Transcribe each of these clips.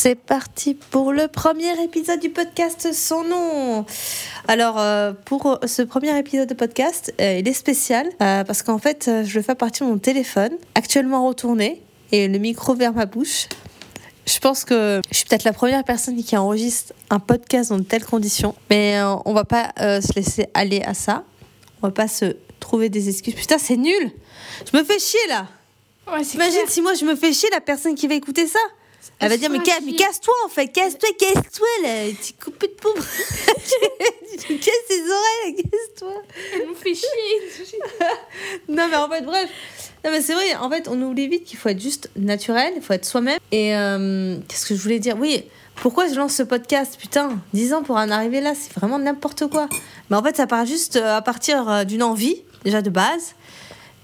C'est parti pour le premier épisode du podcast Son nom. Alors, euh, pour ce premier épisode de podcast, euh, il est spécial euh, parce qu'en fait, euh, je vais faire partir mon téléphone, actuellement retourné, et le micro vers ma bouche. Je pense que je suis peut-être la première personne qui enregistre un podcast dans de telles conditions, mais euh, on va pas euh, se laisser aller à ça. On va pas se trouver des excuses. Putain, c'est nul. Je me fais chier là. Ouais, clair. si moi je me fais chier, la personne qui va écouter ça Elle va dire mais, casse-toi en fait, casse-toi, casse-toi là, tu coupes de pauvre. tu casses tes oreilles, casse-toi. Elle me fait chier. Non mais en fait bref. Non mais c'est vrai, en fait on oublie vite qu'il faut être juste naturel, il faut être soi-même. Et euh, qu'est-ce que je voulais dire? Oui, pourquoi je lance ce podcast? Putain, 10 ans pour en arriver là, c'est vraiment n'importe quoi. Mais en fait ça part juste euh, à partir euh, d'une envie, déjà de base,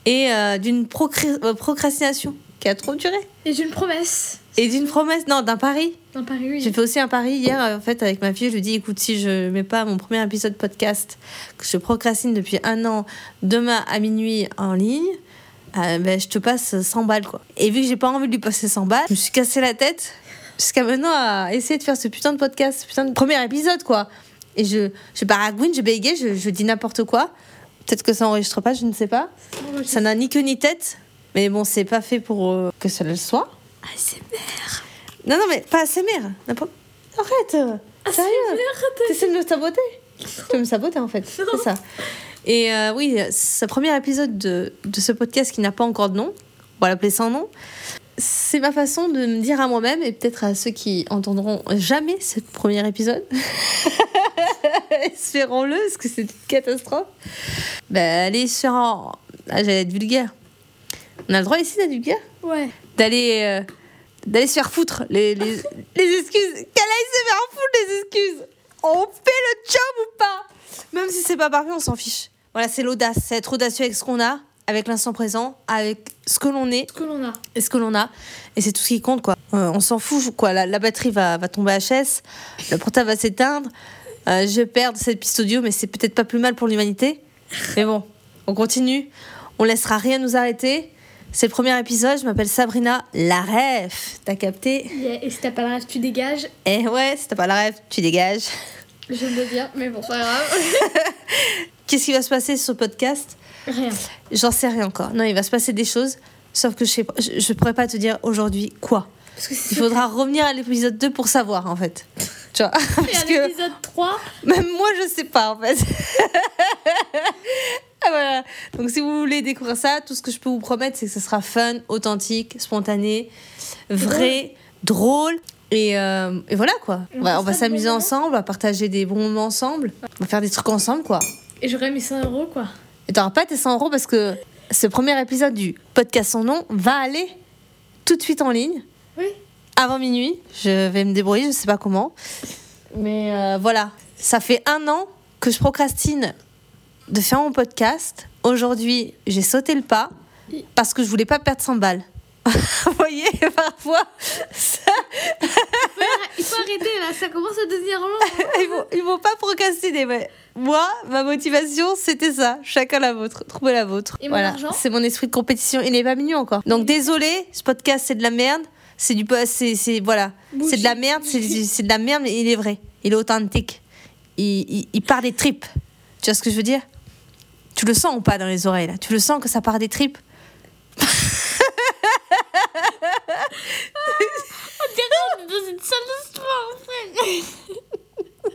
et euh, d'une procrastination qui a trop duré. Et j'ai une promesse. Et d'une promesse, non, d'un pari. Dans Paris, oui. J'ai fait aussi un pari hier, en fait, avec ma fille. Je lui dis, écoute, si je mets pas mon premier épisode podcast, que je procrastine depuis un an, demain à minuit en ligne, euh, ben, je te passe 100 balles, quoi. Et vu que j'ai pas envie de lui passer 100 balles, je me suis cassé la tête jusqu'à maintenant à essayer de faire ce putain de podcast, ce putain de premier épisode, quoi. Et je, je baragouine, je bégaye, je, je dis n'importe quoi. Peut-être que ça enregistre pas, je ne sais pas. Ça n'a ni queue ni tête. Mais bon, c'est pas fait pour euh, que ça le soit. ASMR. Non, non, mais pas ASMR. Arrête Sérieux T'essaies de me saboter Tu veux me saboter en fait, c'est ça. Et euh, oui, ce premier épisode de, de ce podcast qui n'a pas encore de nom, on va l'appeler sans nom, c'est ma façon de me dire à moi-même et peut-être à ceux qui entendront jamais ce premier épisode, espérons-le, parce que c'est une catastrophe, bah, aller sur un... Ah, j'allais être vulgaire. On a le droit ici d'être vulgaire Ouais. d'aller euh, d'aller se faire foutre. Les, les, les excuses. Qu'elle aille se faire foutre les excuses. On fait le job ou pas? Même si c'est pas parfait on s'en fiche. Voilà c'est l'audace. C'est être audacieux avec ce qu'on a avec l'instant présent avec ce que l'on est Ce que l'on a. et ce que l'on a. Et c'est tout ce qui compte quoi. Euh, on s'en fout quoi. La, la batterie va, va tomber HS. Le portable va s'éteindre. Euh, je perds cette piste audio mais c'est peut-être pas plus mal pour l'humanité. Mais bon on continue. On laissera rien nous arrêter c'est le premier épisode, je m'appelle Sabrina la ref. T'as capté Yeah, Et si t'as pas la rêve, tu dégages. Eh ouais, si t'as pas la ref, tu dégages. Je le dire, mais bon, c'est pas grave. Qu'est-ce qui va se passer sur ce podcast? Rien. J'en sais rien encore. Non, il va se passer des choses, sauf que je sais pas, je, je pourrais pas te dire aujourd'hui quoi. Parce que Il faudra revenir à l'épisode 2 pour savoir en fait. Tu vois Parce à que l'épisode 3, même moi je sais pas en fait. Voilà. Donc si vous voulez découvrir ça, tout ce que je peux vous promettre, c'est que ce sera fun, authentique, spontané, vrai, drôle. Et, euh, et voilà quoi. On Ouais, on passera va s'amuser ensemble, on va partager des bons moments ensemble, on va faire des trucs ensemble quoi. et j'aurais mis 100 euros, quoi. Et t'auras pas tes 100 euros parce que ce premier épisode du podcast sans nom va aller tout de suite en ligne Oui. avant minuit. Je vais me débrouiller, je sais pas comment. Mais euh, voilà, ça fait un an que je procrastine de faire mon podcast. Aujourd'hui, j'ai sauté le pas parce que je voulais pas perdre 100 balles. Vous voyez, parfois, ça, Il faut arrêter là, ça commence à devenir long. ils, vont, ils vont pas procrastiner. Mais moi, ma motivation, c'était ça. Chacun la vôtre. Trouvez la vôtre. Et voilà. C'est mon esprit de compétition. Il n'est pas mignon encore. Donc désolé, ce podcast, c'est de la merde. C'est du. C'est, c'est, voilà. C'est de la merde. C'est, c'est de la merde, mais il est vrai. Il est authentique. Il, il, il part des tripes. Tu vois ce que je veux dire? Tu le sens ou pas dans les oreilles là? Tu le sens que ça part des tripes? On dirait dans une salle de sport, frère.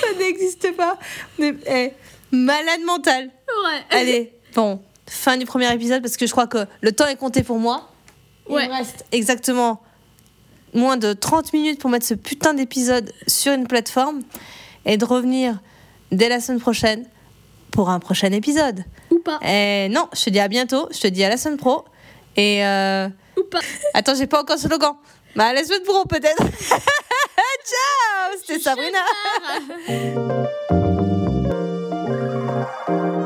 Ça n'existe pas. On est- eh, malade mental. Ouais. Allez, bon, fin du premier épisode parce que je crois que le temps est compté pour moi. Il Ouais. me reste exactement moins de 30 minutes pour mettre ce putain d'épisode sur une plateforme et de revenir dès la semaine prochaine pour un prochain épisode. Ou pas. Et non, je te dis à bientôt, je te dis à la semaine pro. Et. Euh... Ou pas. Attends, j'ai pas encore slogan. Bah, à la semaine pro, peut-être. Ciao C'était Sabrina.